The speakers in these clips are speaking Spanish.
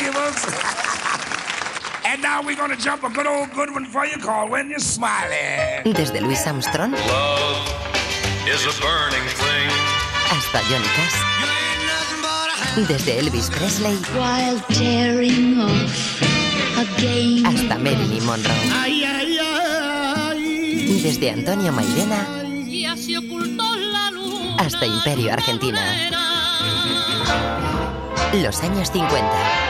flavors. and now we're gonna jump a good old good one for you called When You're Smiling. Desde Louis Armstrong Love is a burning thing. hasta Johnny Cash. Desde Elvis Presley while tearing off again. hasta Marilyn Monroe. Ay, ay, ay. Desde Antonio Mairena y se ocultó la luz. hasta Imperio Argentina. Los años 50.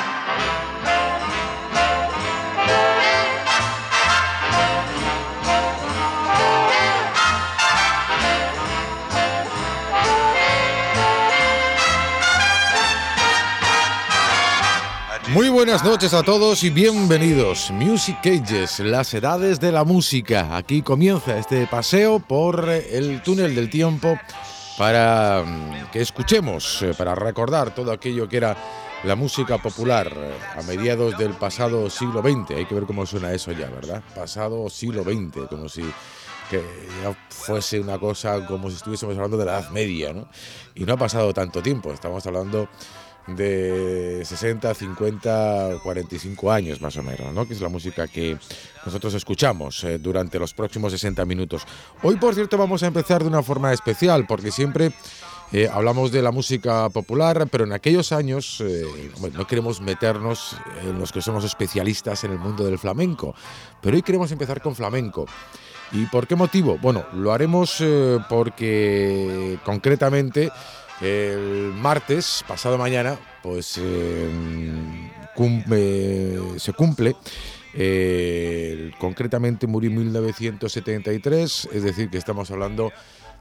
Muy buenas noches a todos y bienvenidos. Music Ages, las edades de la música. Aquí comienza este paseo por el túnel del tiempo para mm, que escuchemos, eh, para recordar todo aquello que era la música popular eh, a mediados del pasado siglo XX. Hay que ver cómo suena eso ya, ¿verdad? Pasado siglo XX, como si que ya fuese una cosa como si estuviésemos hablando de la Edad Media, ¿no? Y no ha pasado tanto tiempo, estamos hablando de 60, 50, 45 años más o menos, ¿no? que es la música que nosotros escuchamos eh, durante los próximos 60 minutos. Hoy, por cierto, vamos a empezar de una forma especial, porque siempre eh, hablamos de la música popular, pero en aquellos años eh, bueno, no queremos meternos en los que somos especialistas en el mundo del flamenco, pero hoy queremos empezar con flamenco. ¿Y por qué motivo? Bueno, lo haremos porque concretamente el martes, pasado mañana, pues eh, eh, se cumple. eh, concretamente murió en 1973, es decir, que estamos hablando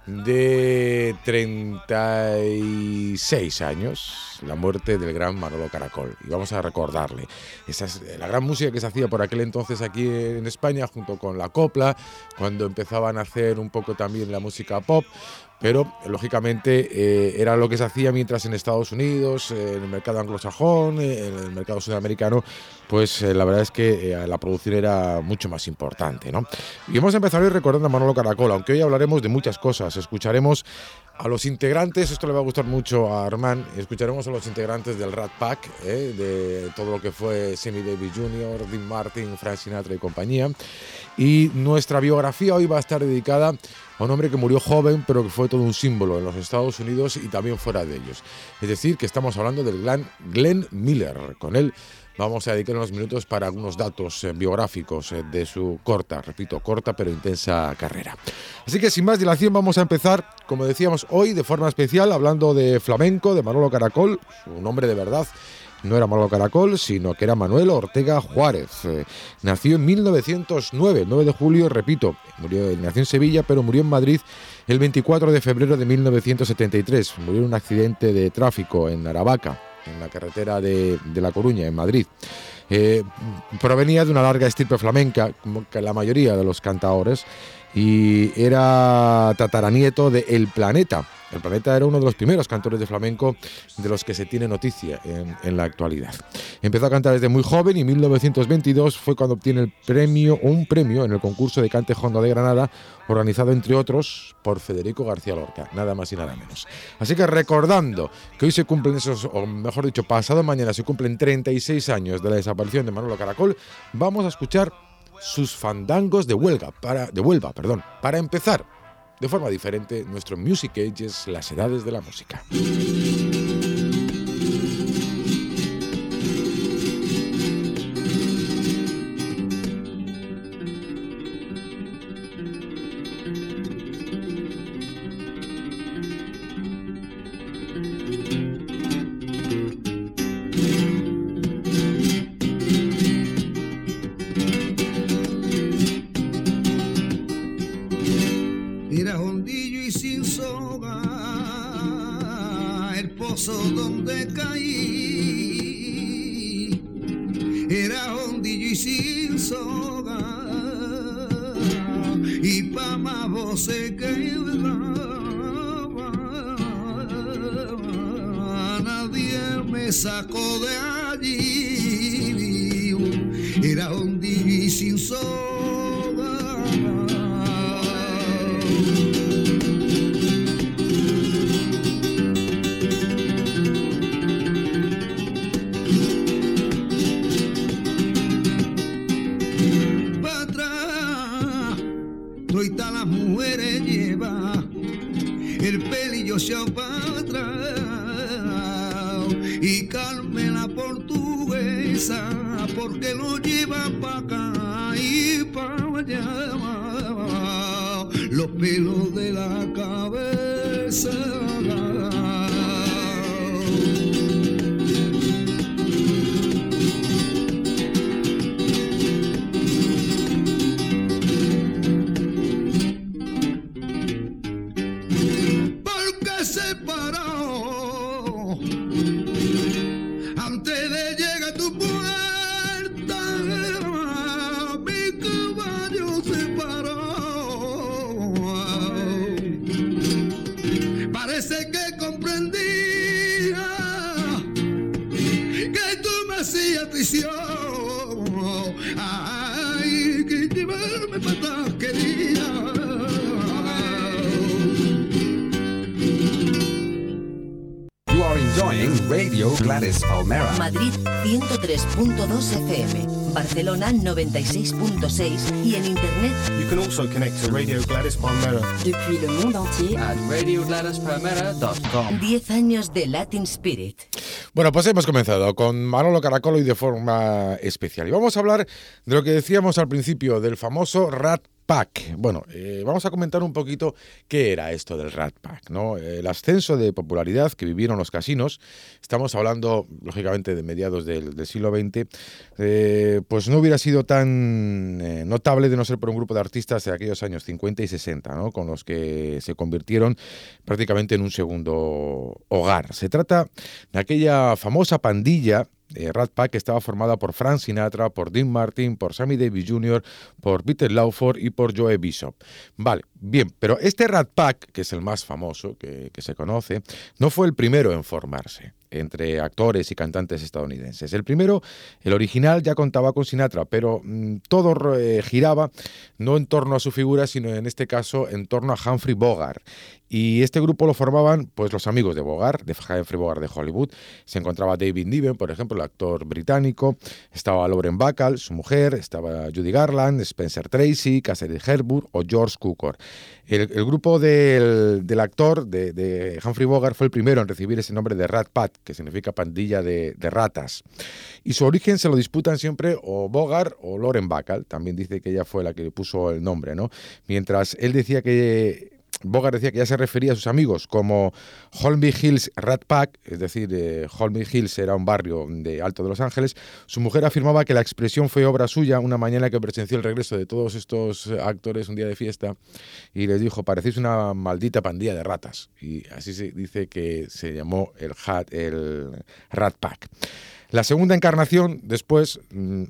de 36 años, la muerte del gran Manolo Caracol. Y vamos a recordarle. Esa es la gran música que se hacía por aquel entonces aquí en España, junto con la copla, cuando empezaban a hacer un poco también la música pop. Pero, lógicamente, eh, era lo que se hacía mientras en Estados Unidos, eh, en el mercado anglosajón, eh, en el mercado sudamericano, pues la verdad es que la producción era mucho más importante. ¿no? Y vamos a empezar hoy recordando a Manolo Caracol, aunque hoy hablaremos de muchas cosas. Escucharemos a los integrantes, esto le va a gustar mucho a Armand, escucharemos a los integrantes del Rat Pack, eh, de todo lo que fue Sammy Davis Jr., Dean Martin, Frank Sinatra y compañía. Y nuestra biografía hoy va a estar dedicada a un hombre que murió joven, pero que fue todo un símbolo en los Estados Unidos y también fuera de ellos. Es decir, que estamos hablando del gran Glenn Miller. Con él vamos a dedicar unos minutos para algunos datos eh, biográficos eh, de su corta, repito, corta pero intensa carrera. Así que sin más dilación vamos a empezar, como decíamos hoy, de forma especial, hablando de flamenco, de Manolo Caracol, su nombre de verdad no era Manolo Caracol, sino que era Manuel Ortega Juárez. Eh, nació en 1909, el 9 de julio, repito, murió, nació en Sevilla, pero murió en Madrid el 24 de febrero de 1973. Murió en un accidente de tráfico en Aravaca, en la carretera de, de La Coruña, en Madrid. Eh, provenía de una larga estirpe flamenca, como que la mayoría de los cantaores, y era tataranieto de El Planeta. El Planeta era uno de los primeros cantores de flamenco de los que se tiene noticia en, la actualidad. Empezó a cantar desde muy joven y en 1922 fue cuando obtiene el premio, un premio en el concurso de cante Honda de Granada, organizado entre otros por Federico García Lorca, nada más y nada menos. Así que recordando que hoy se cumplen esos, o mejor dicho, pasado mañana se cumplen 36 años de la desaparición de Manolo Caracol, vamos a escuchar sus fandangos de Huelga, para, de Huelva, perdón, para empezar de forma diferente nuestro Music Ages, las edades de la música. Pelos de la cabeza Palmera. Madrid 103.2 FM, Barcelona 96.6 y en internet You can also connect to Radio Gladys Palmera depuis le monde entier at radiogladyspalmera.com. 10 años de Latin Spirit. Bueno, pues hemos comenzado con Manolo Caracolo y de forma especial. Y vamos a hablar de lo que decíamos al principio, del famoso Rat Pack. Bueno, eh, vamos a comentar un poquito qué era esto del Rat Pack, ¿no? El ascenso de popularidad que vivieron los casinos, estamos hablando, lógicamente, de mediados del, siglo XX, eh, pues no hubiera sido tan eh, notable de no ser por un grupo de artistas de aquellos años 50 y 60, ¿no? Con los que se convirtieron prácticamente en un segundo hogar. Se trata de aquella famosa pandilla eh, Rat Pack estaba formada por Frank Sinatra, por Dean Martin, por Sammy Davis Jr., por Peter Lawford y por Joe Bishop. Vale, bien, pero este Rat Pack, que es el más famoso que, se conoce, no fue el primero en formarse entre actores y cantantes estadounidenses. El primero, el original, ya contaba con Sinatra, pero mm, todo eh, giraba no en torno a su figura, sino en este caso en torno a Humphrey Bogart. Y este grupo lo formaban pues los amigos de Bogart, de Humphrey Bogart de Hollywood. Se encontraba David Niven, por ejemplo, el actor británico, estaba Lauren Bacall, su mujer, estaba Judy Garland, Spencer Tracy, Cassidy Herbert o George Cukor. El, grupo del, actor, de, Humphrey Bogart, fue el primero en recibir ese nombre de Rat Pat, que significa pandilla de, de, ratas. Y su origen se lo disputan siempre o Bogart o Lauren Bacall. También dice que ella fue la que le puso el nombre, ¿no? Mientras él decía que Bogart decía que ya se refería a sus amigos como Holmby Hills Rat Pack, es decir, eh, Hills era un barrio de Alto de Los Ángeles. Su mujer afirmaba que la expresión fue obra suya una mañana que presenció el regreso de todos estos actores un día de fiesta y les dijo, parecéis una maldita pandilla de ratas. Y así se dice que se llamó el, hat, el Rat Pack. La segunda encarnación, después,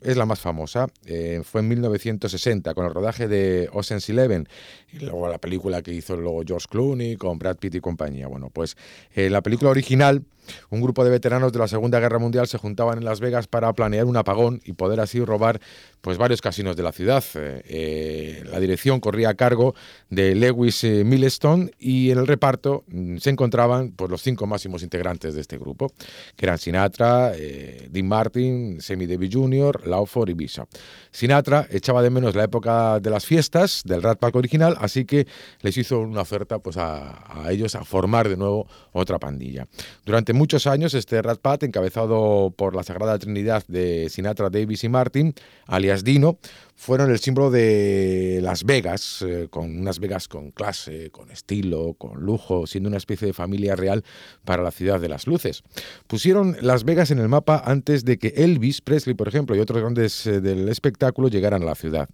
es la más famosa. Eh, fue en 1960, con el rodaje de Ocean's Eleven, y luego la película que hizo George Clooney con Brad Pitt y compañía. Bueno, pues eh, la película original, un grupo de veteranos de la Segunda Guerra Mundial se juntaban en Las Vegas para planear un apagón y poder así robar pues varios casinos de la ciudad. Eh, eh, la dirección corría a cargo de Lewis eh, Millstone y en el reparto mm, se encontraban pues los cinco máximos integrantes de este grupo, que eran Sinatra, Dean Martin, Sammy Davis Jr., Lawford y Bishop. Sinatra echaba de menos la época de las fiestas del Rat Pack original, así que les hizo una oferta pues a, a ellos a formar de nuevo otra pandilla. Durante muchos años este Rat Pack, encabezado por la Sagrada Trinidad de Sinatra, Davis y Martin, alias Dino, fueron el símbolo de Las Vegas, eh, con unas Vegas con clase, con estilo, con lujo, siendo una especie de familia real para la ciudad de las luces. Pusieron Las Vegas en el mapa antes de que Elvis Presley, por ejemplo, y otros grandes eh, del espectáculo llegaran a la ciudad.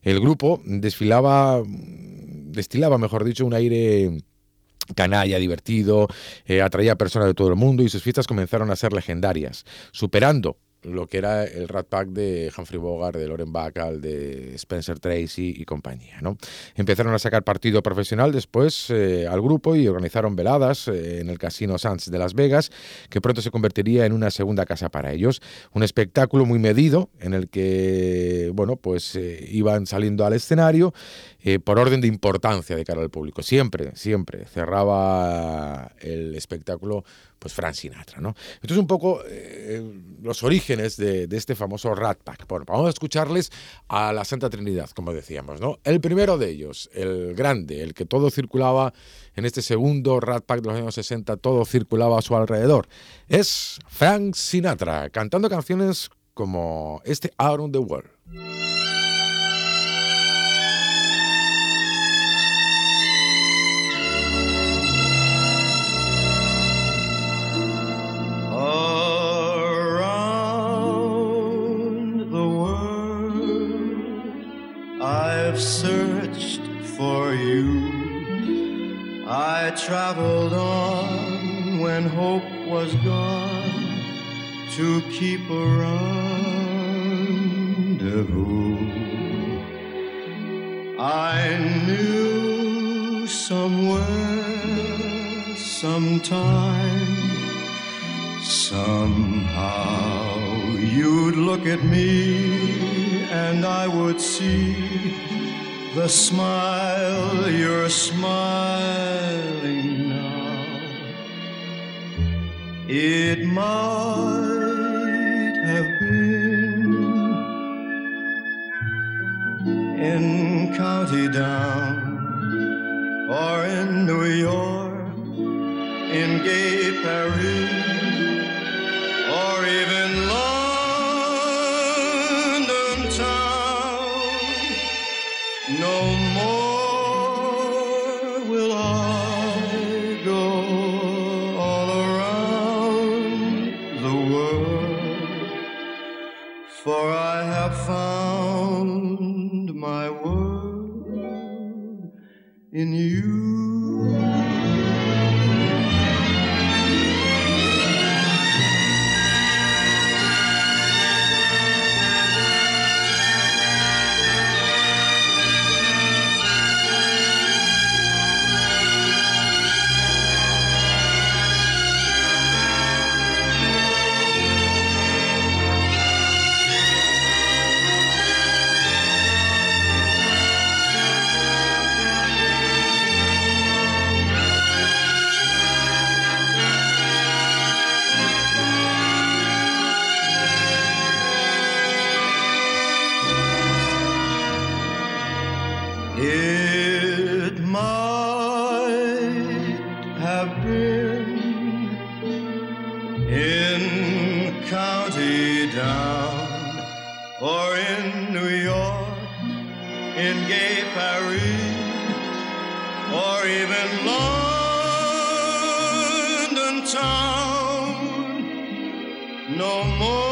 El grupo desfilaba, destilaba, mejor dicho, un aire canalla, divertido, eh, atraía a personas de todo el mundo y sus fiestas comenzaron a ser legendarias, superando lo que era el Rat Pack de Humphrey Bogart, de Loren Bacall, de Spencer Tracy y compañía. ¿no? Empezaron a sacar partido profesional después eh, al grupo y organizaron veladas eh, en el Casino Sands de Las Vegas, que pronto se convertiría en una segunda casa para ellos. Un espectáculo muy medido en el que, bueno, pues iban saliendo al escenario por orden de importancia de cara al público. Siempre, siempre cerraba el espectáculo pues Frank Sinatra, ¿no? Entonces un poco los orígenes de, este famoso Rat Pack. Bueno, vamos a escucharles a la Santa Trinidad, como decíamos, ¿no? El primero de ellos, el grande, el que todo circulaba en este segundo Rat Pack de los años 60, todo circulaba a su alrededor, es Frank Sinatra, cantando canciones como este Out the World. I traveled on when hope was gone to keep a rendezvous. I knew somewhere, sometime, somehow you'd look at me and I would see the smile you're smiling now. It might have been in County Down or in New York, in gay Paris, or even London town. No more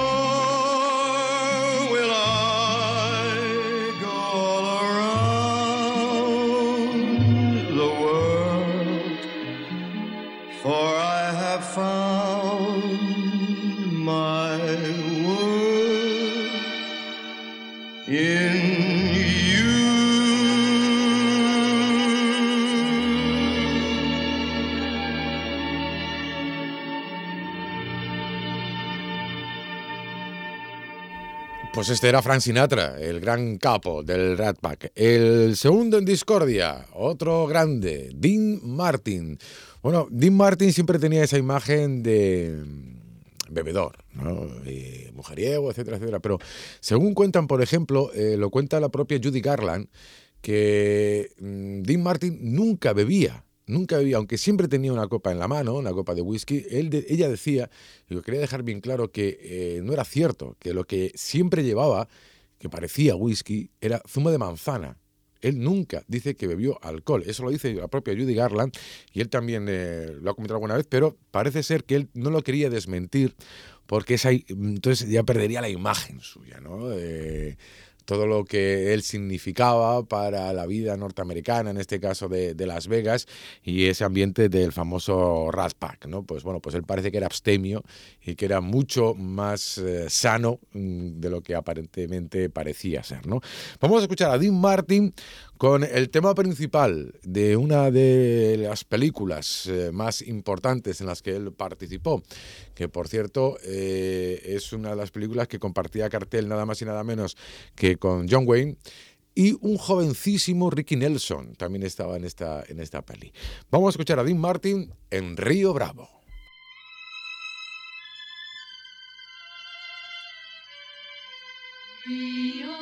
Pues este era Frank Sinatra, el gran capo del Rat Pack. El segundo en discordia, otro grande, Dean Martin. Bueno, Dean Martin siempre tenía esa imagen de bebedor, ¿no? Mujeriego, etcétera, etcétera. Pero según cuentan, por ejemplo, eh, lo cuenta la propia Judy Garland, que mm, Dean Martin nunca bebía. Nunca bebía, aunque siempre tenía una copa en la mano, una copa de whisky. Ella decía, y lo quería dejar bien claro, que eh, no era cierto, que lo que siempre llevaba, que parecía whisky, era zumo de manzana. Él nunca dice que bebió alcohol. Eso lo dice la propia Judy Garland y él también eh, lo ha comentado alguna vez, pero parece ser que él no lo quería desmentir porque entonces ya perdería la imagen suya, ¿no? Eh, todo lo que él significaba para la vida norteamericana, en este caso de, de Las Vegas, y ese ambiente del famoso Rat Pack, ¿no? Pues bueno, pues él parece que era abstemio y que era mucho más eh, sano mm, de lo que aparentemente parecía ser, ¿no? Vamos a escuchar a Dean Martin con el tema principal de una de las películas eh, más importantes en las que él participó, que por cierto eh, es una de las películas que compartía cartel nada más y nada menos que con John Wayne. Y un jovencísimo Ricky Nelson también estaba en esta, en esta peli. Vamos a escuchar a Dean Martin en Río Bravo. by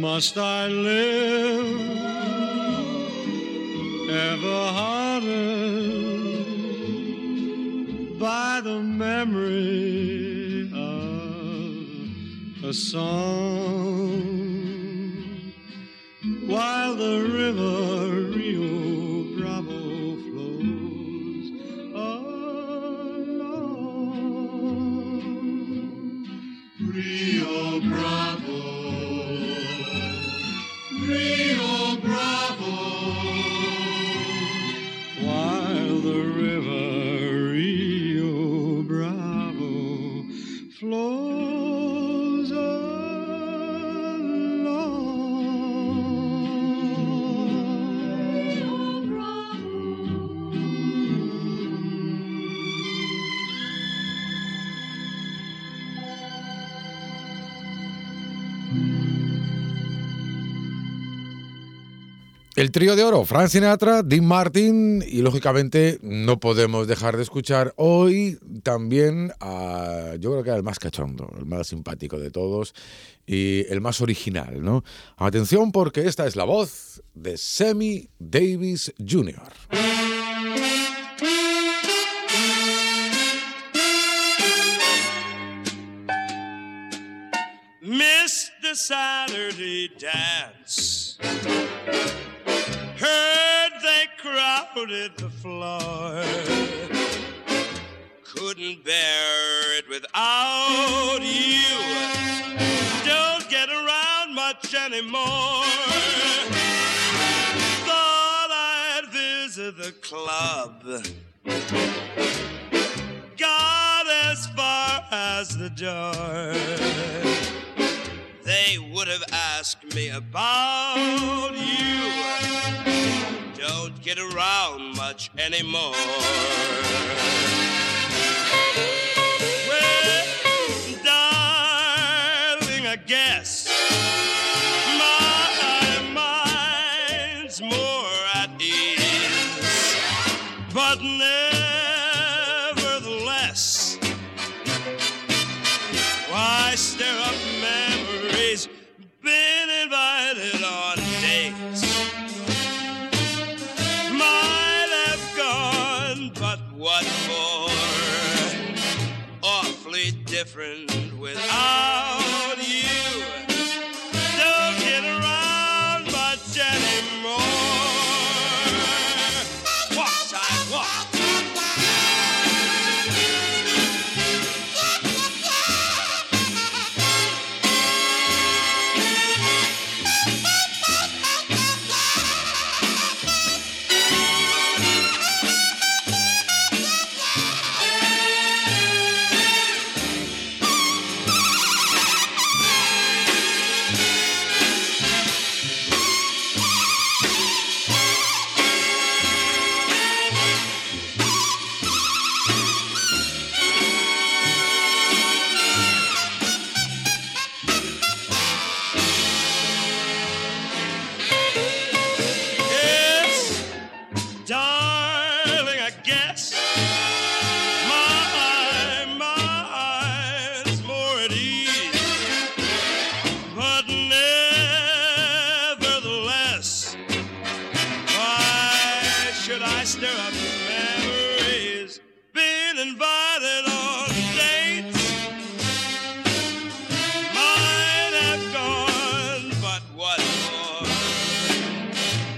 Must I live ever haunted by the memory of a song? While the river Trío de oro, Frank Sinatra, Dean Martin y lógicamente no podemos dejar de escuchar hoy también a, yo creo que era el más cachondo, el más simpático de todos y el más original, ¿no? Atención porque esta es la voz de Sammy Davis Jr. The Saturday dance. Crowded the floor. Couldn't bear it without you. Don't get around much anymore. Thought I'd visit the club. Got as far as the door they would have asked me about you. Don't get around much anymore. Different stir up memories? Been invited on dates, might have gone, but what for?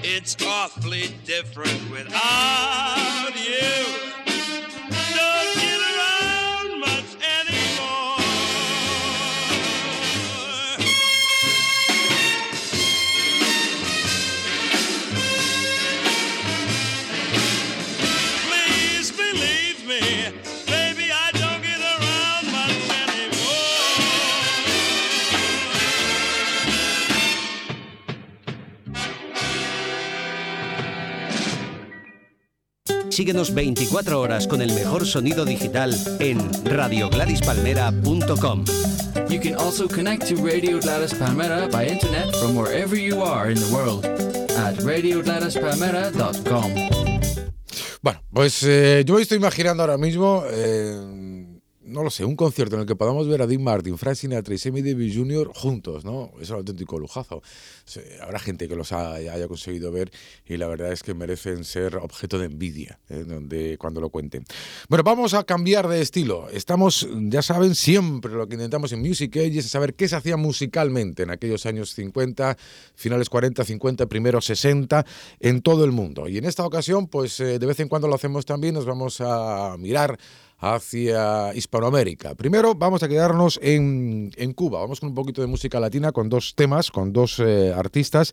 It's awfully different without Síguenos 24 horas con el mejor sonido digital en radiogladispalmera.com. You can also connect to Radio Gladys Palmera by internet from wherever you are in the world at radiogladispalmera.com. Bueno, pues eh, yo me estoy imaginando ahora mismo, eh, no lo sé, un concierto en el que podamos ver a Dean Martin, Frank Sinatra y Sammy Davis Jr. juntos, ¿no? Es un auténtico lujazo. Habrá gente que los ha- haya conseguido ver y la verdad es que merecen ser objeto de envidia eh, donde, cuando lo cuenten. Bueno, vamos a cambiar de estilo. Estamos, ya saben, siempre lo que intentamos en Music Age es saber qué se hacía musicalmente en aquellos años 50, finales 40, 50, primeros 60, en todo el mundo. Y en esta ocasión, pues eh, de vez en cuando lo hacemos también, nos vamos a mirar hacia Hispanoamérica. Primero vamos a quedarnos en, en Cuba. Vamos con un poquito de música latina, con dos temas, con dos eh, artistas.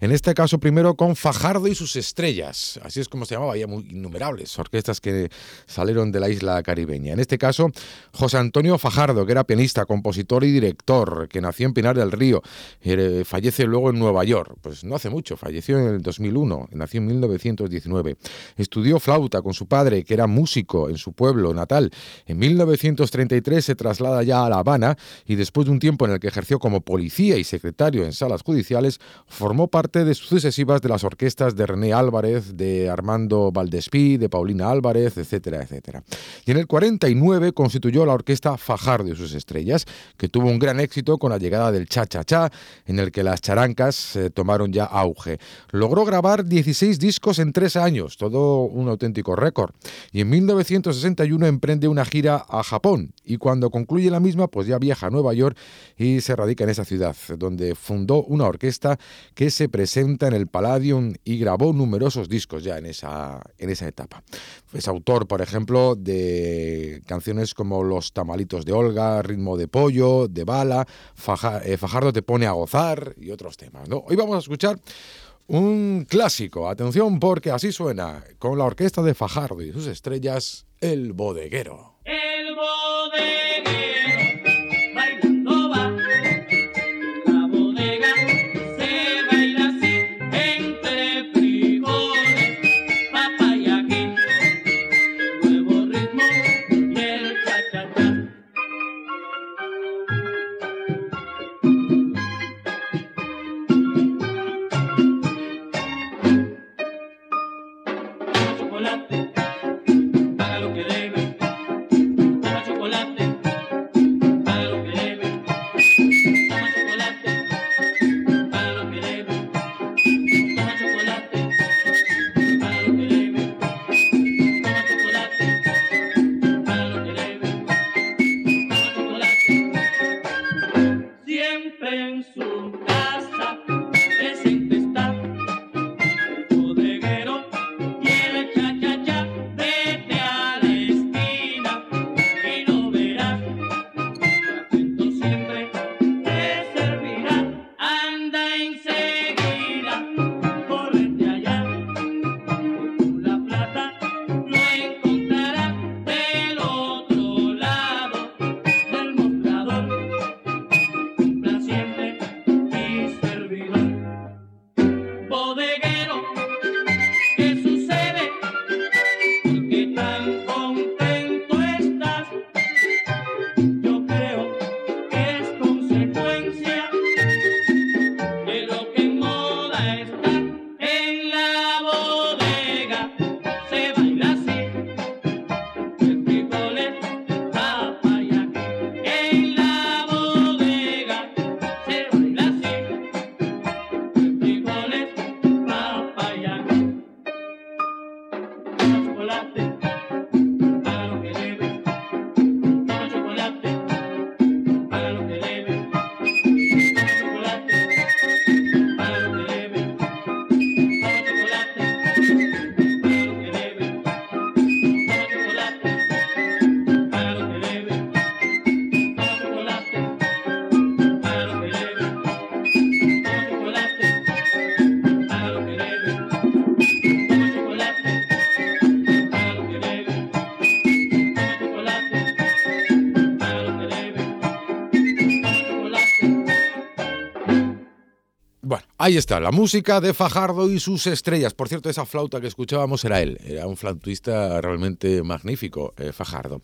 En este caso, primero con Fajardo y sus estrellas. Así es como se llamaba. Había muy innumerables orquestas que salieron de la isla caribeña. En este caso, José Antonio Fajardo, que era pianista, compositor y director, que nació en Pinar del Río, eh, fallece luego en Nueva York. Pues no hace mucho, falleció en el 2001, nació en 1919. Estudió flauta con su padre, que era músico en su pueblo natal. En 1933 se traslada ya a La Habana y después de un tiempo en el que ejerció como policía y secretario en salas judiciales, formó parte de sucesivas de las orquestas de René Álvarez, de Armando Valdespí, de Paulina Álvarez, etcétera, etcétera. Y en el 49 constituyó la orquesta Fajardo y sus estrellas, que tuvo un gran éxito con la llegada del cha-cha-cha, en el que las charancas eh, tomaron ya auge. Logró grabar 16 discos en tres años, todo un auténtico récord. Y en 1961 emprende una gira a Japón y cuando concluye la misma, pues ya viaja a Nueva York y se radica en esa ciudad, donde fundó una orquesta que se presenta en el Palladium y grabó numerosos discos ya en esa, en esa etapa. Es autor, por ejemplo, de canciones como Los tamalitos de Olga, Ritmo de pollo, de bala, eh, Fajardo te pone a gozar y otros temas. ¿no? Hoy vamos a escuchar un clásico, atención porque así suena, con la orquesta de Fajardo y sus estrellas, El Bodeguero. Ahí está, la música de Fajardo y sus estrellas. Por cierto, esa flauta que escuchábamos era él, era un flautista realmente magnífico, eh, Fajardo.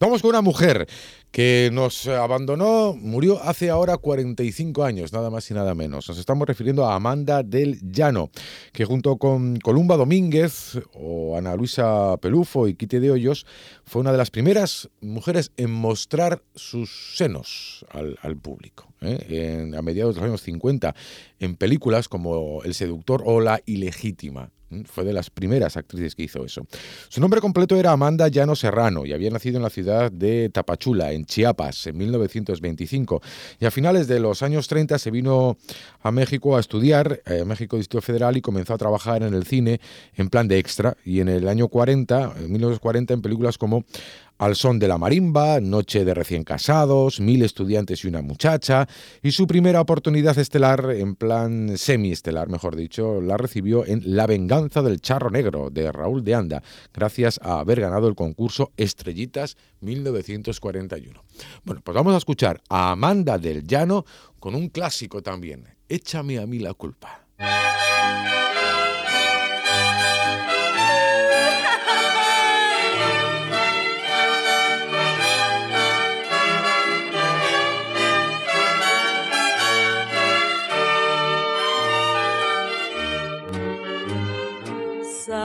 Vamos con una mujer que nos abandonó, murió hace ahora 45 años, nada más y nada menos. Nos estamos refiriendo a Amanda del Llano, que junto con Columba Domínguez o Ana Luisa Pelufo y Quite de Hoyos fue una de las primeras mujeres en mostrar sus senos al, al público. ¿Eh? En- a mediados de los años 50, en películas como El seductor o La ilegítima. ¿Eh? Fue de las primeras actrices que hizo eso. Su nombre completo era Amanda Llano Serrano y había nacido en la ciudad de Tapachula, en Chiapas, en 1925. Y a finales de los años 30 se vino a México a estudiar, eh, a México Distrito Federal, y comenzó a trabajar en el cine en plan de extra. Y en el año 40, en 1940, en películas como al son de la marimba, Noche de recién casados, Mil estudiantes y una muchacha, y su primera oportunidad estelar, en plan semiestelar, mejor dicho, la recibió en La venganza del charro negro de Raúl de Anda, gracias a haber ganado el concurso Estrellitas 1941. Bueno, pues vamos a escuchar a Amanda del Llano con un clásico también, Échame a mí la culpa.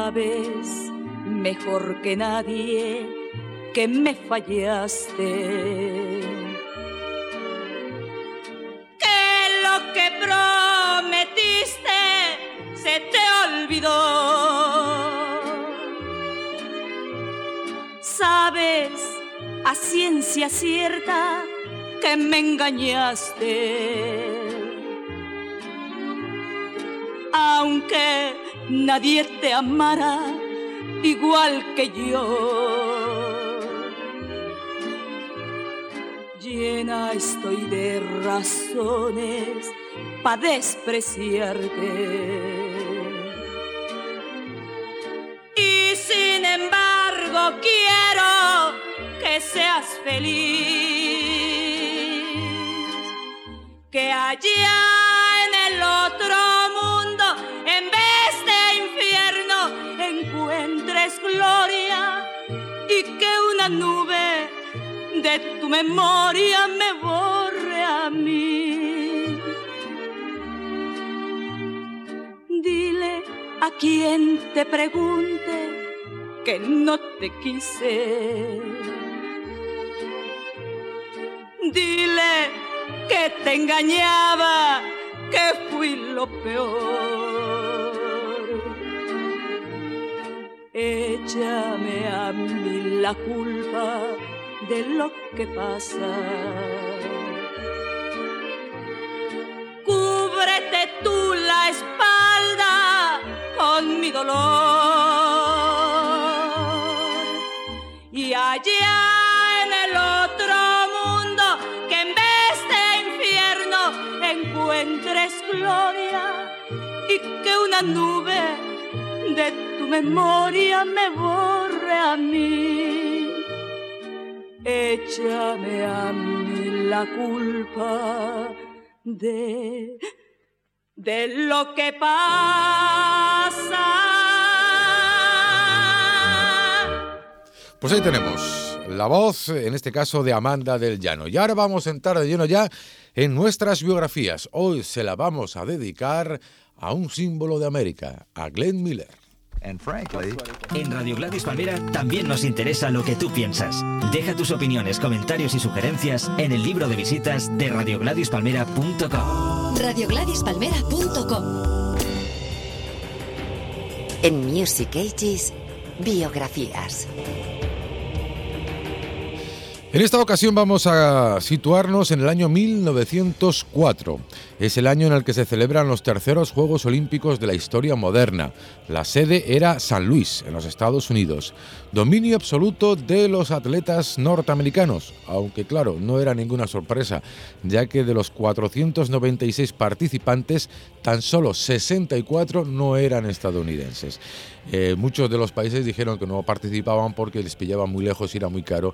Sabes mejor que nadie que me fallaste. Que lo que prometiste se te olvidó. Sabes a ciencia cierta que me engañaste. Aunque nadie te amara igual que yo. Llena estoy de razones para despreciarte. Y sin embargo quiero que seas feliz. Que allá que una nube de tu memoria me borre a mí. Dile a quien te pregunte que no te quise. Dile que te engañaba, que fui lo peor. Échame a mí la culpa de lo que pasa. Cúbrete tú la espalda con mi dolor. Y allá en el otro mundo, que en vez de infierno encuentres gloria y que una nube de memoria me borre a mí. Échame a mí la culpa de, de lo que pasa. Pues ahí tenemos la voz, en este caso, de Amanda del Llano. Y ahora vamos a entrar de lleno ya en nuestras biografías. Hoy se la vamos a dedicar a un símbolo de América, a Glenn Miller. En Radio Gladys Palmera también nos interesa lo que tú piensas. Deja tus opiniones, comentarios y sugerencias en el libro de visitas de radiogladispalmera.com. Radiogladyspalmera.com En Music Ages, biografías. En esta ocasión vamos a situarnos en el año 1904. Es el año en el que se celebran los terceros Juegos Olímpicos de la historia moderna. La sede era San Luis, en los Estados Unidos. Dominio absoluto de los atletas norteamericanos, aunque claro, no era ninguna sorpresa, ya que de los 496 participantes, tan solo 64 no eran estadounidenses. Eh, muchos de los países dijeron que no participaban porque les pillaba muy lejos y era muy caro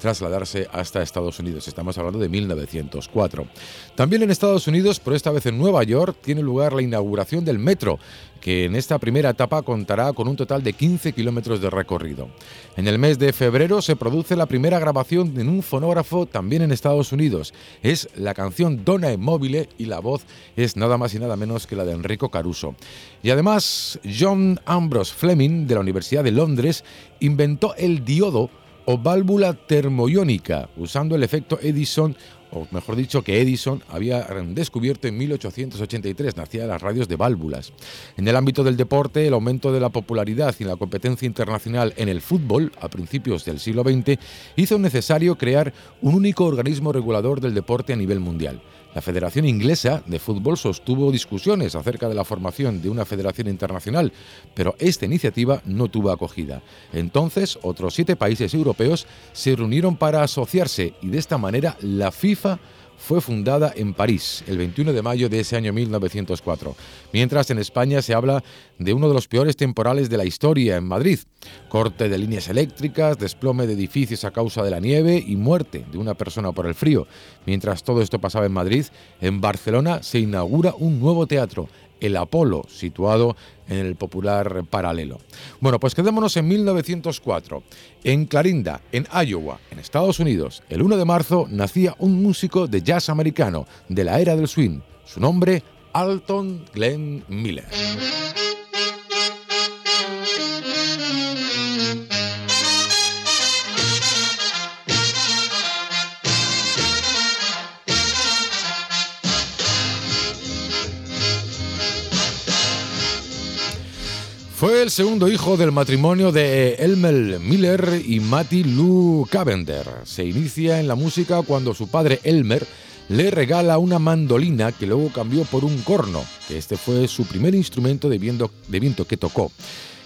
trasladarse hasta Estados Unidos. Estamos hablando de 1904. También en Estados Unidos, pero esta vez en Nueva York, tiene lugar la inauguración del metro, que en esta primera etapa contará con un total de 15 kilómetros de recorrido. En el mes de febrero se produce la primera grabación en un fonógrafo también en Estados Unidos. Es la canción Donna Mobile y la voz es nada más y nada menos que la de Enrico Caruso. Y además, John Ambrose Fleming de la Universidad de Londres inventó el diodo o válvula termoiónica usando el efecto Edison o mejor dicho, que Edison había descubierto en 1883, nacía las radios de válvulas. En el ámbito del deporte, el aumento de la popularidad y la competencia internacional en el fútbol a principios del siglo XX hizo necesario crear un único organismo regulador del deporte a nivel mundial. La Federación Inglesa de Fútbol sostuvo discusiones acerca de la formación de una federación internacional, pero esta iniciativa no tuvo acogida. Entonces, otros siete países europeos se reunieron para asociarse y de esta manera la FIFA fue fundada en París el 21 de mayo de ese año 1904, mientras en España se habla de uno de los peores temporales de la historia en Madrid, corte de líneas eléctricas, desplome de edificios a causa de la nieve y muerte de una persona por el frío. Mientras todo esto pasaba en Madrid, en Barcelona se inaugura un nuevo teatro, el Apolo, situado en el popular paralelo. Bueno, pues quedémonos en 1904. En Clarinda, en Iowa, en Estados Unidos, el 1 de marzo nacía un músico de jazz americano de la era del swing. Su nombre, Alton Glenn Miller. Fue el segundo hijo del matrimonio de Elmer Miller y Matty Lou Cavender. Se inicia en la música cuando su padre Elmer le regala una mandolina que luego cambió por un corno, que este fue su primer instrumento de viento, de viento que tocó.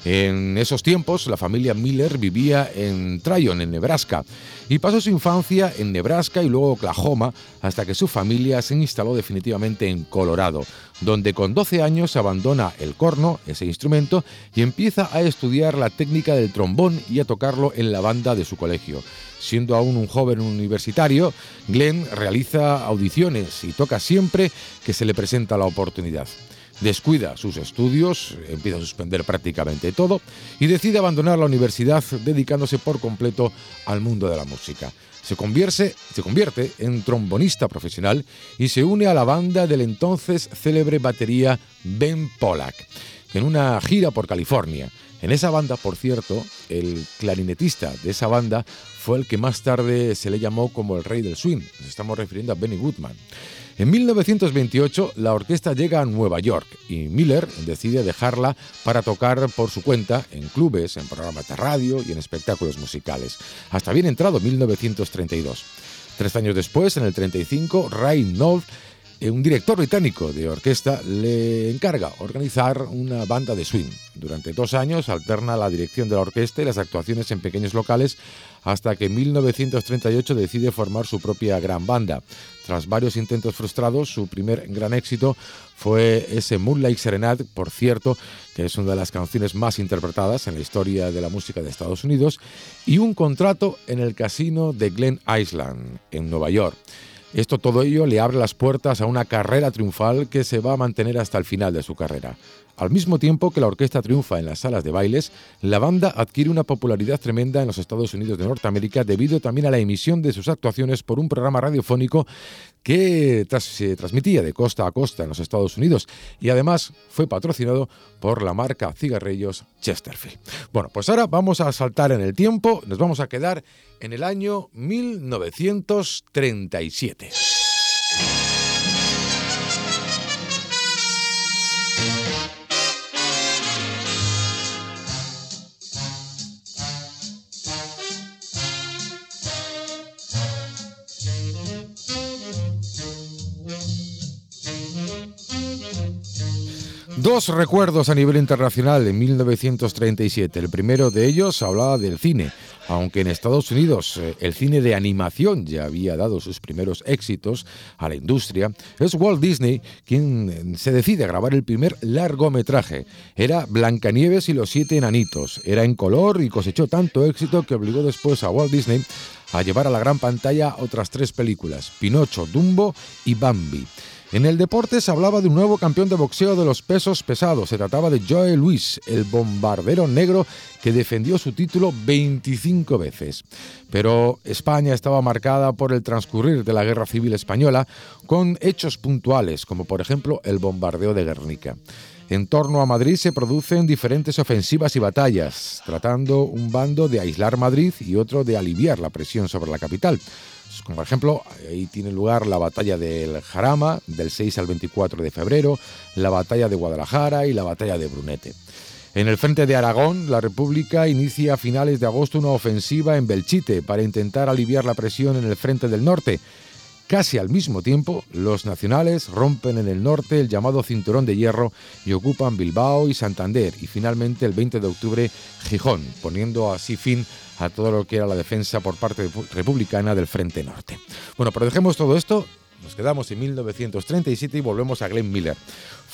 En esos tiempos, la familia Miller vivía en Tryon, en Nebraska, y pasó su infancia en Nebraska y luego Oklahoma, hasta que su familia se instaló definitivamente en Colorado, donde con 12 años abandona el corno, ese instrumento, y empieza a estudiar la técnica del trombón y a tocarlo en la banda de su colegio. Siendo aún un joven universitario, Glenn realiza audiciones y toca siempre que se le presenta la oportunidad descuida sus estudios, empieza a suspender prácticamente todo y decide abandonar la universidad dedicándose por completo al mundo de la música. Se convierte, se convierte en trombonista profesional y se une a la banda del entonces célebre batería Ben Pollack, en una gira por California. En esa banda, por cierto, el clarinetista de esa banda fue el que más tarde se le llamó como el rey del swing. Nos estamos refiriendo a Benny Goodman. En 1928 la orquesta llega a Nueva York y Miller decide dejarla para tocar por su cuenta en clubes, en programas de radio y en espectáculos musicales. Hasta bien entrado 1932. Tres años después, en el 35, Ray Knowles eh, un director británico de orquesta le encarga organizar una banda de swing. Durante dos años alterna la dirección de la orquesta y las actuaciones en pequeños locales hasta que en 1938 decide formar su propia gran banda. Tras varios intentos frustrados, su primer gran éxito fue ese Moonlight Serenade, por cierto, que es una de las canciones más interpretadas en la historia de la música de Estados Unidos, y un contrato en el casino de Glen Island, en Nueva York. Esto todo ello le abre las puertas a una carrera triunfal que se va a mantener hasta el final de su carrera. Al mismo tiempo que la orquesta triunfa en las salas de bailes, la banda adquiere una popularidad tremenda en los Estados Unidos de Norteamérica debido también a la emisión de sus actuaciones por un programa radiofónico que se transmitía de costa a costa en los Estados Unidos y además fue patrocinado por la marca cigarrillos Chesterfield. Bueno, pues ahora vamos a saltar en el tiempo, nos vamos a quedar en el año 1937. Dos recuerdos a nivel internacional en 1937. El primero de ellos hablaba del cine. Aunque en Estados Unidos eh, el cine de animación ya había dado sus primeros éxitos a la industria, es Walt Disney quien eh, se decide a grabar el primer largometraje. Era Blancanieves y los siete enanitos. Era en color y cosechó tanto éxito que obligó después a Walt Disney a llevar a la gran pantalla otras tres películas, Pinocho, Dumbo y Bambi. En el deporte se hablaba de un nuevo campeón de boxeo de los pesos pesados. Se trataba de Joe Luis, el bombardero negro que defendió su título 25 veces. Pero España estaba marcada por el transcurrir de la Guerra Civil Española con hechos puntuales, como por ejemplo el bombardeo de Guernica. En torno a Madrid se producen diferentes ofensivas y batallas, tratando un bando de aislar Madrid y otro de aliviar la presión sobre la capital. Como por ejemplo, ahí tiene lugar la batalla del Jarama, del 6 al 24 de febrero, la batalla de Guadalajara y la batalla de Brunete. En el frente de Aragón, la República inicia a finales de agosto una ofensiva en Belchite para intentar aliviar la presión en el frente del norte. Casi al mismo tiempo, los nacionales rompen en el norte el llamado Cinturón de Hierro y ocupan Bilbao y Santander y finalmente el 20 de octubre Gijón, poniendo así fin a todo lo que era la defensa por parte republicana del Frente Norte. Bueno, pero dejemos todo esto, nos quedamos en 1937 y volvemos a Glenn Miller.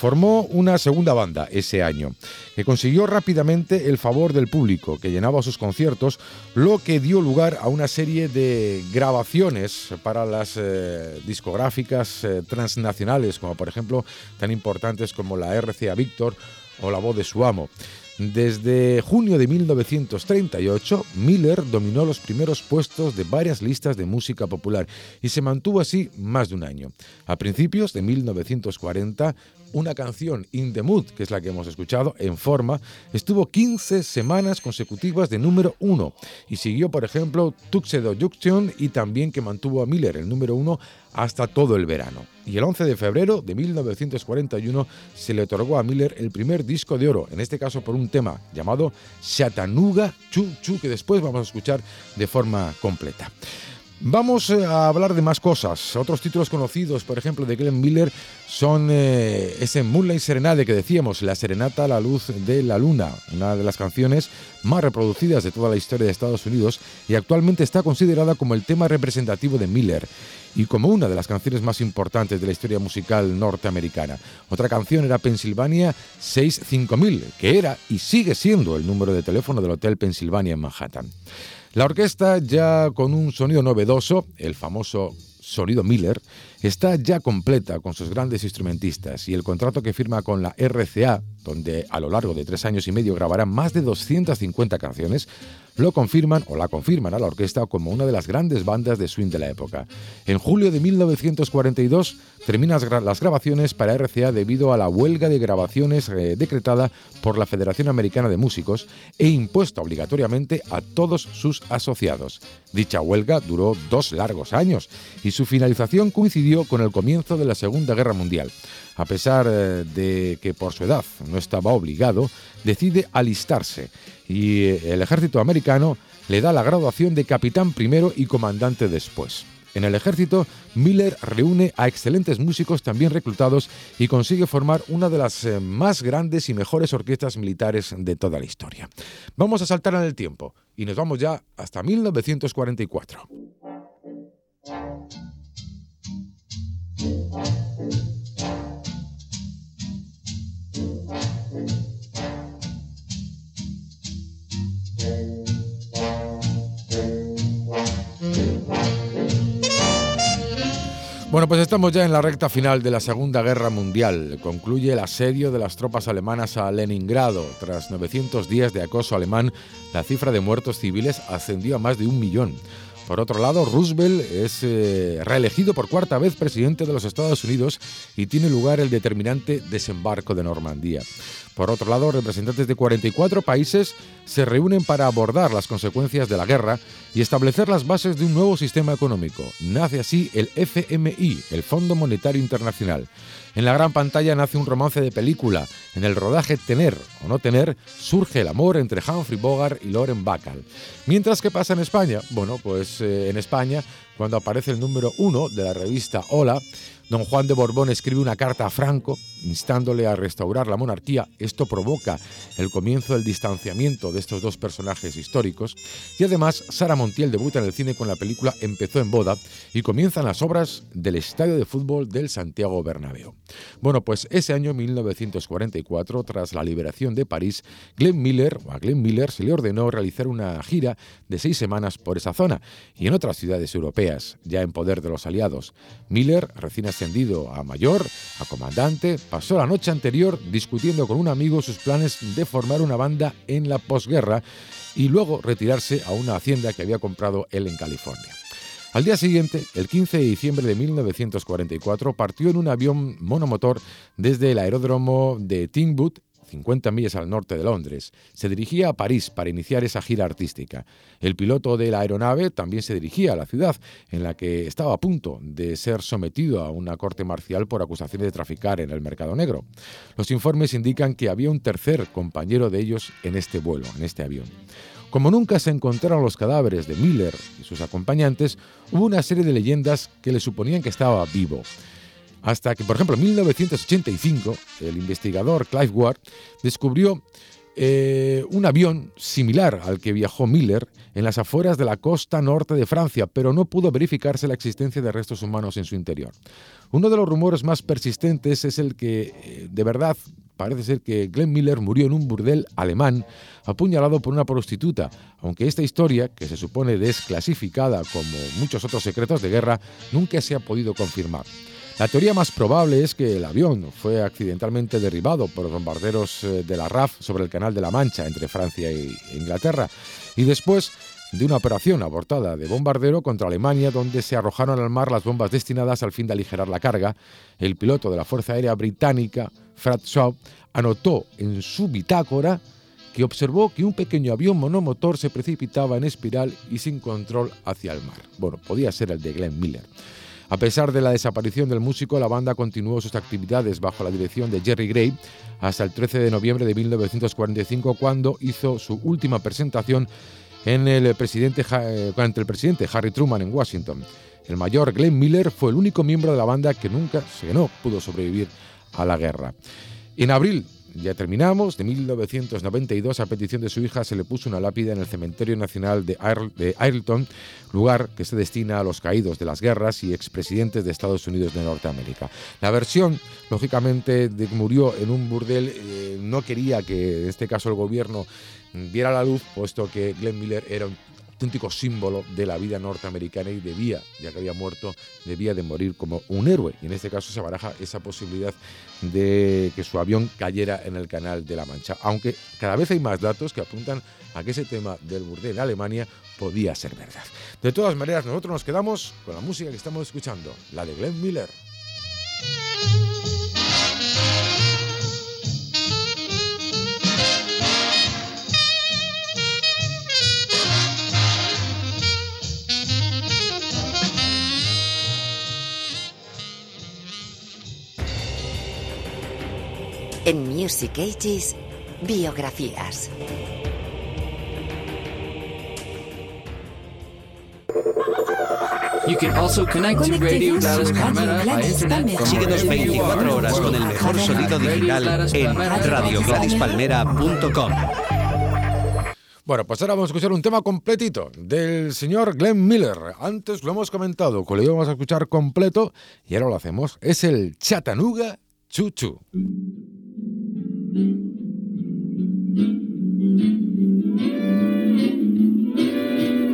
Formó una segunda banda ese año, que consiguió rápidamente el favor del público, que llenaba sus conciertos, lo que dio lugar a una serie de grabaciones para las eh, discográficas eh, transnacionales, como por ejemplo tan importantes como la RCA Victor o La Voz de su Amo. Desde junio de 1938, Miller dominó los primeros puestos de varias listas de música popular y se mantuvo así más de un año. A principios de 1940, una canción, In the Mood, que es la que hemos escuchado, en forma, estuvo 15 semanas consecutivas de número uno y siguió, por ejemplo, Tuxedo Junction y también que mantuvo a Miller el número uno hasta todo el verano. Y el 11 de febrero de 1941 se le otorgó a Miller el primer disco de oro, en este caso por un tema llamado Chattanooga Chu Chu, que después vamos a escuchar de forma completa. Vamos eh, a hablar de más cosas. Otros títulos conocidos, por ejemplo, de Glenn Miller son eh, ese Moonlight Serenade que decíamos, La Serenata a la Luz de la Luna, una de las canciones más reproducidas de toda la historia de Estados Unidos y actualmente está considerada como el tema representativo de Miller y como una de las canciones más importantes de la historia musical norteamericana. Otra canción era Pennsylvania 65000, que era y sigue siendo el número de teléfono del Hotel Pennsylvania en Manhattan. La orquesta, ya con un sonido novedoso, el famoso sonido Miller, está ya completa con sus grandes instrumentistas y el contrato que firma con la RCA, donde a lo largo de tres años y medio grabará más de 250 canciones, lo confirman o la confirman a la orquesta como una de las grandes bandas de swing de la época. En julio de 1942 terminan las grabaciones para RCA debido a la huelga de grabaciones eh, decretada por la Federación Americana de Músicos e impuesta obligatoriamente a todos sus asociados. Dicha huelga duró dos largos años y su finalización coincidió con el comienzo de la Segunda Guerra Mundial. A pesar eh, de que por su edad no estaba obligado, decide alistarse y eh, el ejército americano le da la graduación de capitán primero y comandante después. En el ejército, Miller reúne a excelentes músicos también reclutados y consigue formar una de las eh, más grandes y mejores orquestas militares de toda la historia. Vamos a saltar en el tiempo y nos vamos ya hasta 1944. Bueno, pues estamos ya en la recta final de la Segunda Guerra Mundial. Concluye el asedio de las tropas alemanas a Leningrado. Tras 900 días de acoso alemán, la cifra de muertos civiles ascendió a más de un millón. Por otro lado, Roosevelt es eh, reelegido por cuarta vez presidente de los Estados Unidos y tiene lugar el determinante desembarco de Normandía. Por otro lado, representantes de 44 países se reúnen para abordar las consecuencias de la guerra y establecer las bases de un nuevo sistema económico. Nace así el FMI, el Fondo Monetario Internacional. En la gran pantalla nace un romance de película. En el rodaje Tener o no tener surge el amor entre Humphrey Bogart y Lauren Bacall. Mientras que pasa en España, bueno, pues eh, en España cuando aparece el número uno de la revista Hola, Don Juan de Borbón escribe una carta a Franco instándole a restaurar la monarquía. Esto provoca el comienzo del distanciamiento de estos dos personajes históricos. Y además, Sara Montiel debuta en el cine con la película Empezó en boda y comienzan las obras del estadio de fútbol del Santiago Bernabéu. Bueno, pues ese año 1944, tras la liberación de París, Glenn Miller, o a Glenn Miller se le ordenó realizar una gira de seis semanas por esa zona y en otras ciudades europeas, ya en poder de los aliados. Miller, recién ascendido a mayor, a comandante, pasó la noche anterior discutiendo con un amigo sus planes de formar una banda en la posguerra y luego retirarse a una hacienda que había comprado él en California. Al día siguiente, el 15 de diciembre de 1944, partió en un avión monomotor desde el aeródromo de Tingwood 50 millas al norte de Londres. Se dirigía a París para iniciar esa gira artística. El piloto de la aeronave también se dirigía a la ciudad, en la que estaba a punto de ser sometido a una corte marcial por acusaciones de traficar en el mercado negro. Los informes indican que había un tercer compañero de ellos en este vuelo, en este avión. Como nunca se encontraron los cadáveres de Miller y sus acompañantes, hubo una serie de leyendas que le suponían que estaba vivo. Hasta que, por ejemplo, en 1985, el investigador Clive Ward descubrió eh, un avión similar al que viajó Miller en las afueras de la costa norte de Francia, pero no pudo verificarse la existencia de restos humanos en su interior. Uno de los rumores más persistentes es el que, eh, de verdad, parece ser que Glenn Miller murió en un burdel alemán apuñalado por una prostituta, aunque esta historia, que se supone desclasificada como muchos otros secretos de guerra, nunca se ha podido confirmar. La teoría más probable es que el avión fue accidentalmente derribado por bombarderos eh, de la RAF sobre el Canal de la Mancha entre Francia e Inglaterra y después de una operación abortada de bombardero contra Alemania donde se arrojaron al mar las bombas destinadas al fin de aligerar la carga, el piloto de la Fuerza Aérea Británica, Fred Shaw, anotó en su bitácora que observó que un pequeño avión monomotor se precipitaba en espiral y sin control hacia el mar. Bueno, podía ser el de Glenn Miller. A pesar de la desaparición del músico, la banda continuó sus actividades bajo la dirección de Jerry Gray hasta el 13 de noviembre de 1945, cuando hizo su última presentación en el eh, ante el presidente Harry Truman en Washington. El mayor Glenn Miller fue el único miembro de la banda que nunca, que no pudo sobrevivir a la guerra. En abril ya terminamos. De 1992, a petición de su hija, se le puso una lápida en el Cementerio Nacional de, Ireton, lugar que se destina a los caídos de las guerras y expresidentes de Estados Unidos de Norteamérica. La versión, lógicamente, de que murió en un burdel, eh, no quería que, en este caso, el gobierno viera la luz, puesto que Glenn Miller era un auténtico símbolo de la vida norteamericana y debía, ya que había muerto, debía de morir como un héroe. Y en este caso se baraja esa posibilidad de que su avión cayera en el canal de la Mancha. Aunque cada vez hay más datos que apuntan a que ese tema del burdel en Alemania podía ser verdad. De todas maneras, nosotros nos quedamos con la música que estamos escuchando, la de Glenn Miller. En Music Ages, biografías. You can also connect to Radio Síguenos wherever you are 24 in the horas con el mejor sonido digital en radiogladispalmera.com. Bueno, pues ahora vamos a escuchar un tema completito del señor Glenn Miller. Antes lo hemos comentado, que lo íbamos a escuchar completo y ahora lo hacemos. Es el Chattanooga Choo Choo. Thank you.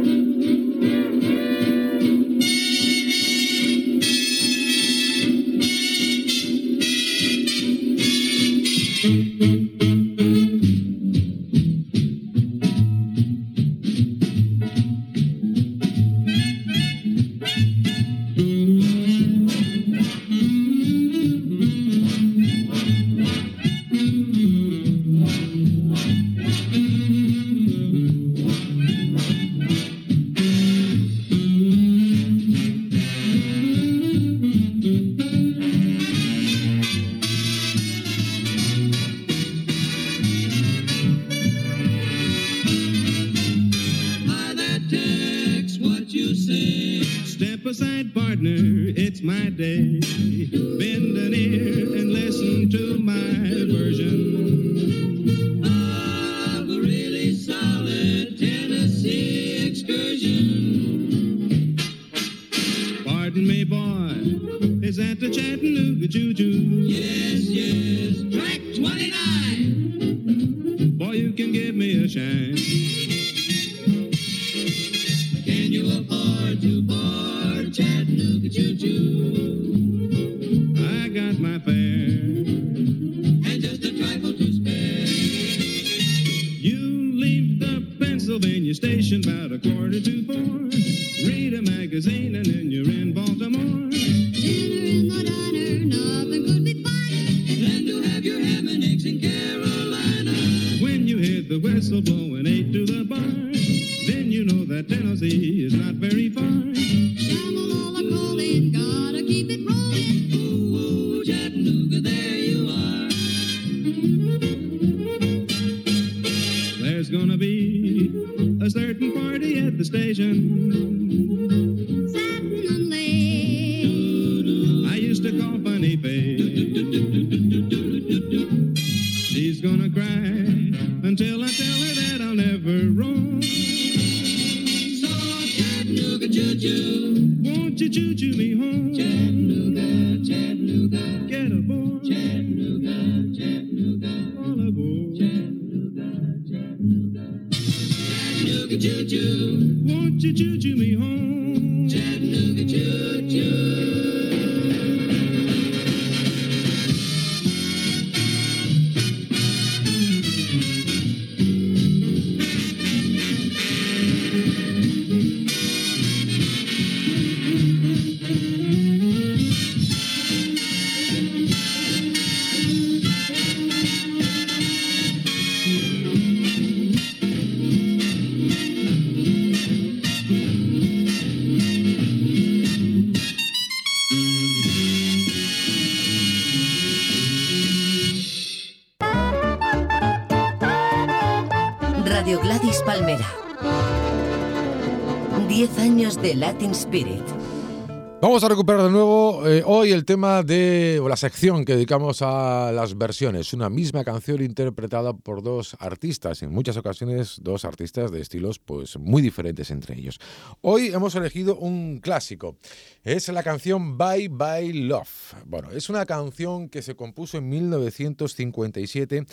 Vamos a recuperar de nuevo eh, hoy el tema de o la sección que dedicamos a las versiones. Una misma canción interpretada por dos artistas, en muchas ocasiones dos artistas de estilos pues muy diferentes entre ellos. Hoy hemos elegido un clásico. Es la canción Bye Bye Love. Bueno, es una canción que se compuso en 1957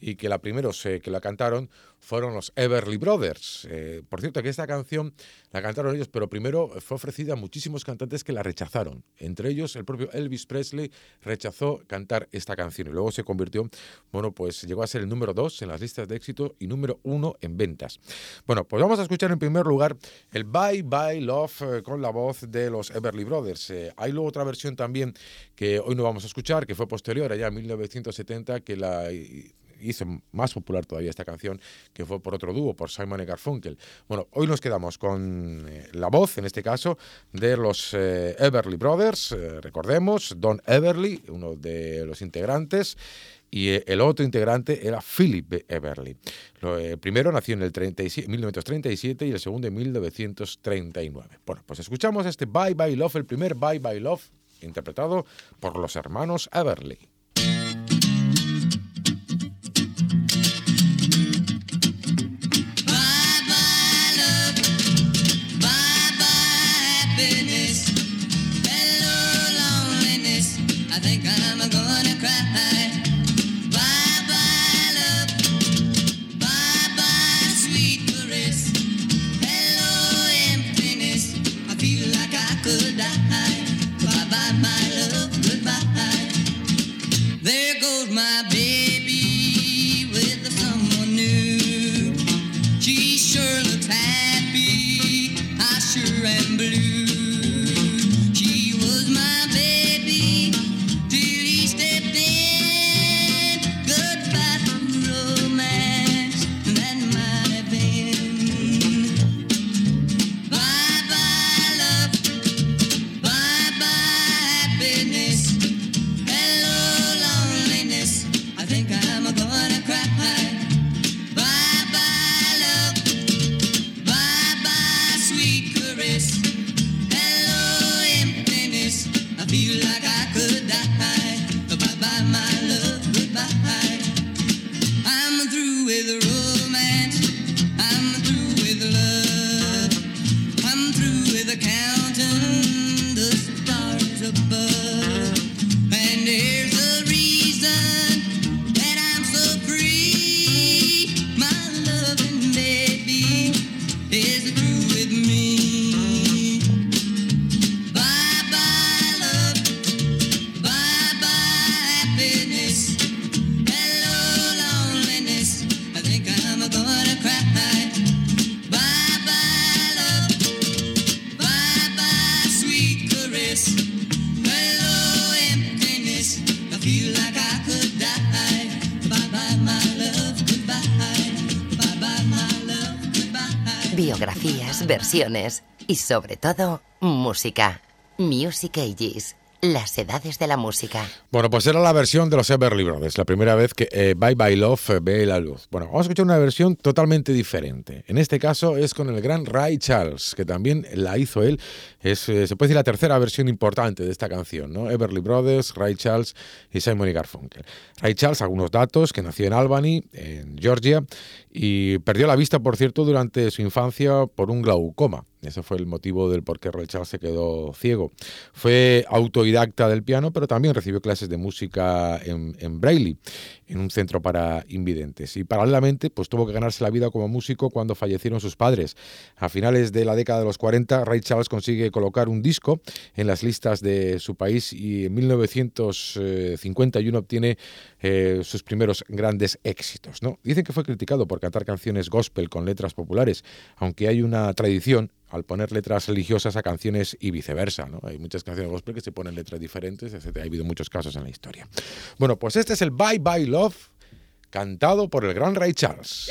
y que la primeros eh, que la cantaron fueron los Everly Brothers. Eh, por cierto, que esta canción la cantaron ellos, pero primero fue ofrecida a muchísimos cantantes que la rechazaron. Entre ellos, el propio Elvis Presley rechazó cantar esta canción y luego se convirtió, bueno, pues llegó a ser el número dos en las listas de éxito y número uno en ventas. Bueno, pues vamos a escuchar en primer lugar el Bye Bye Love eh, con la voz de los Everly Brothers. Eh, hay luego otra versión también que hoy no vamos a escuchar, que fue posterior, allá en 1970, que la hizo más popular todavía esta canción, que fue por otro dúo, por Simon y Garfunkel. Bueno, hoy nos quedamos con eh, la voz, en este caso, de los eh, Everly Brothers, eh, recordemos, Don Everly, uno de los integrantes, y eh, el otro integrante era Philip Everly. Lo, eh, primero nació en el 37 1937 y el segundo en 1939. Bueno, pues escuchamos este Bye Bye Love, el primer Bye Bye Love, interpretado por los hermanos Everly. Y sobre todo, música. Music Ages. Las edades de la música. Bueno, pues era la versión de los Everly Brothers, la primera vez que eh, Bye Bye Love eh, ve la luz. Bueno, vamos a escuchar una versión totalmente diferente. En este caso es con el gran Ray Charles, que también la hizo él. Es, eh, se puede decir, la tercera versión importante de esta canción, ¿no? Everly Brothers, Ray Charles y Simon y Garfunkel. Ray Charles, algunos datos, que nació en Albany, en Georgia, y perdió la vista, por cierto, durante su infancia por un glaucoma. Ese fue el motivo del por qué Ray Charles se quedó ciego. Fue autodidacta del piano, pero también recibió clases de música en, en Braille, en un centro para invidentes. Y paralelamente, pues tuvo que ganarse la vida como músico cuando fallecieron sus padres. A finales de la década de los 40, Ray Charles consigue colocar un disco en las listas de su país y en 1951 obtiene eh, sus primeros grandes éxitos. ¿no? Dicen que fue criticado por cantar canciones gospel con letras populares, aunque hay una tradición al poner letras religiosas a canciones y viceversa. ¿no? Hay muchas canciones gospel que se ponen letras diferentes, etc. Ha habido muchos casos en la historia. Bueno, pues este es el Bye Bye Love, cantado por el gran Ray Charles.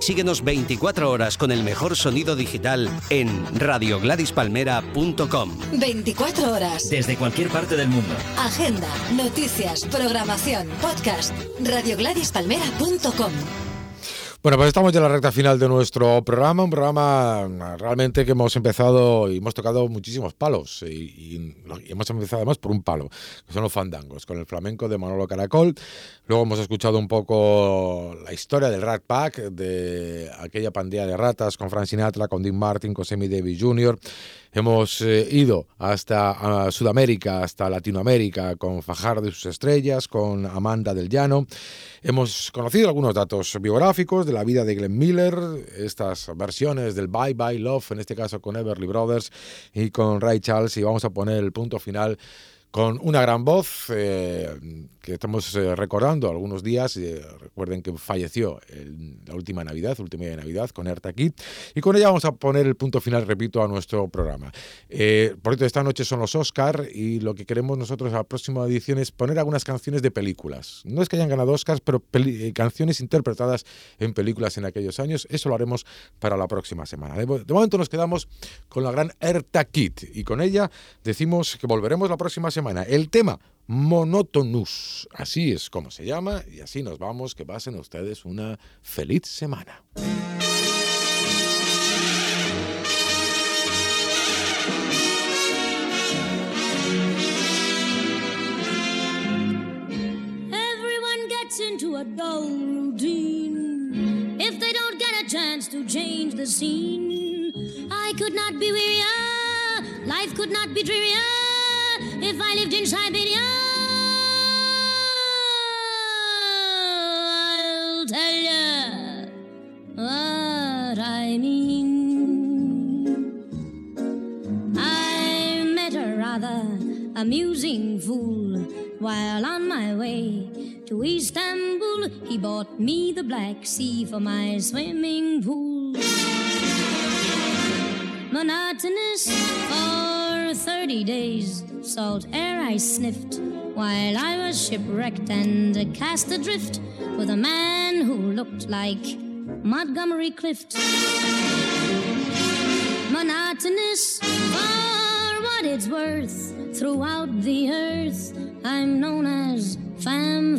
Síguenos 24 horas con el mejor sonido digital en radiogladyspalmera.com. 24 horas. Desde cualquier parte del mundo. Agenda, noticias, programación, podcast. RadioGladysPalmera.com Bueno, pues estamos ya en la recta final de nuestro programa, un programa realmente que hemos empezado y hemos tocado muchísimos palos y, y- y hemos empezado además por un palo, que son los fandangos, con el flamenco de Manolo Caracol. Luego hemos escuchado un poco la historia del Rat Pack, de aquella pandilla de ratas con Frank Sinatra, con Dean Martin, con Sammy Davis Jr., Hemos eh, ido hasta Sudamérica, hasta Latinoamérica, con Fajar de sus estrellas, con Amanda del Llano. Hemos conocido algunos datos biográficos de la vida de Glenn Miller, estas versiones del Bye Bye Love, en este caso con Everly Brothers y con Ray Charles, y vamos a poner el punto final con una gran voz eh, que estamos eh, recordando algunos días. eh, recuerden que falleció en la última Navidad, última día de Navidad, con Erta Kitt. Y con ella vamos a poner el punto final, repito, a nuestro programa. Eh, por cierto, esta noche son los Oscar y lo que queremos nosotros a la próxima edición es poner algunas canciones de películas. No es que hayan ganado Oscars, pero eh, canciones interpretadas en películas en aquellos años. Eso lo haremos para la próxima semana. De, de momento nos quedamos con la gran Erta Kitt y con ella decimos que volveremos la próxima semana. El tema Monotonous, así es como se llama y así nos vamos. Que pasen ustedes una feliz semana. Into a dull routine if they don't get a chance to change the scene. I could not be wearier, life could not be drearier if I lived in Siberia. I'll tell you what I mean. I met a rather amusing fool while on my way to Istanbul. He bought me the Black Sea for my swimming pool. Monotonous 30 days, salt air I sniffed while I was shipwrecked and cast adrift with a man who looked like Montgomery Clift monotonous for what it's worth. Throughout the earth, I'm known as femme.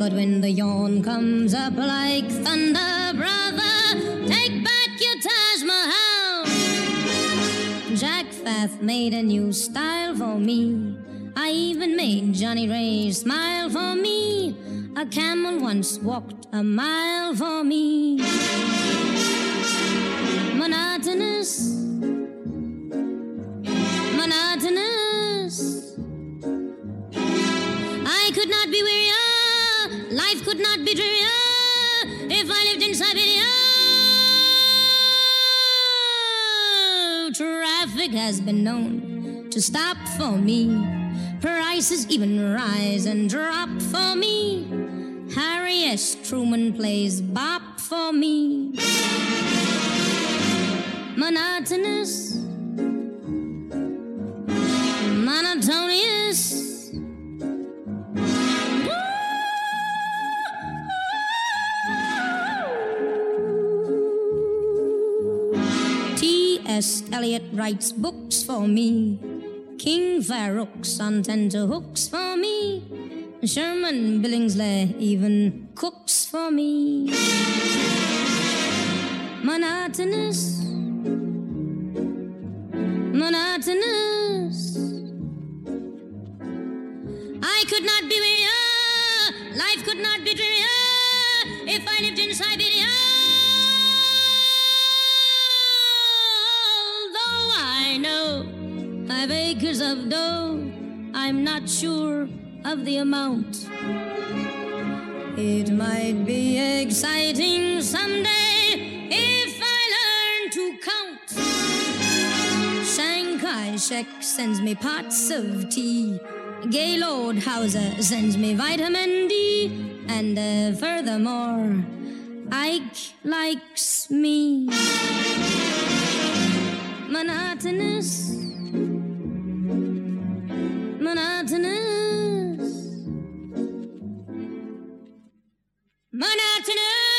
But when the yawn comes up like thunder, brother, Made a new style for me. I even made Johnny Ray smile for me. A camel once walked a mile for me monotonous, monotonous. I could not be wearier, life could not be drearier if I lived in Siberia. Has been known to stop for me. Prices even rise and drop for me. Harry S. Truman plays bop for me monotonous, monotonous. T.S. Eliot writes books for me. King Farouk's on tenterhooks for me. Sherman Billingsley even cooks for me. Monotonous monotonous. I could not be wearier, life could not be drearier if I lived in Siberia. I've acres of dough, I'm not sure of the amount. It might be exciting someday if I learn to count. Shanghai Shek sends me pots of tea. Gaylord Hauser sends me vitamin D. And uh, furthermore, Ike likes me. Monotonous. Monotonous. Monotonous.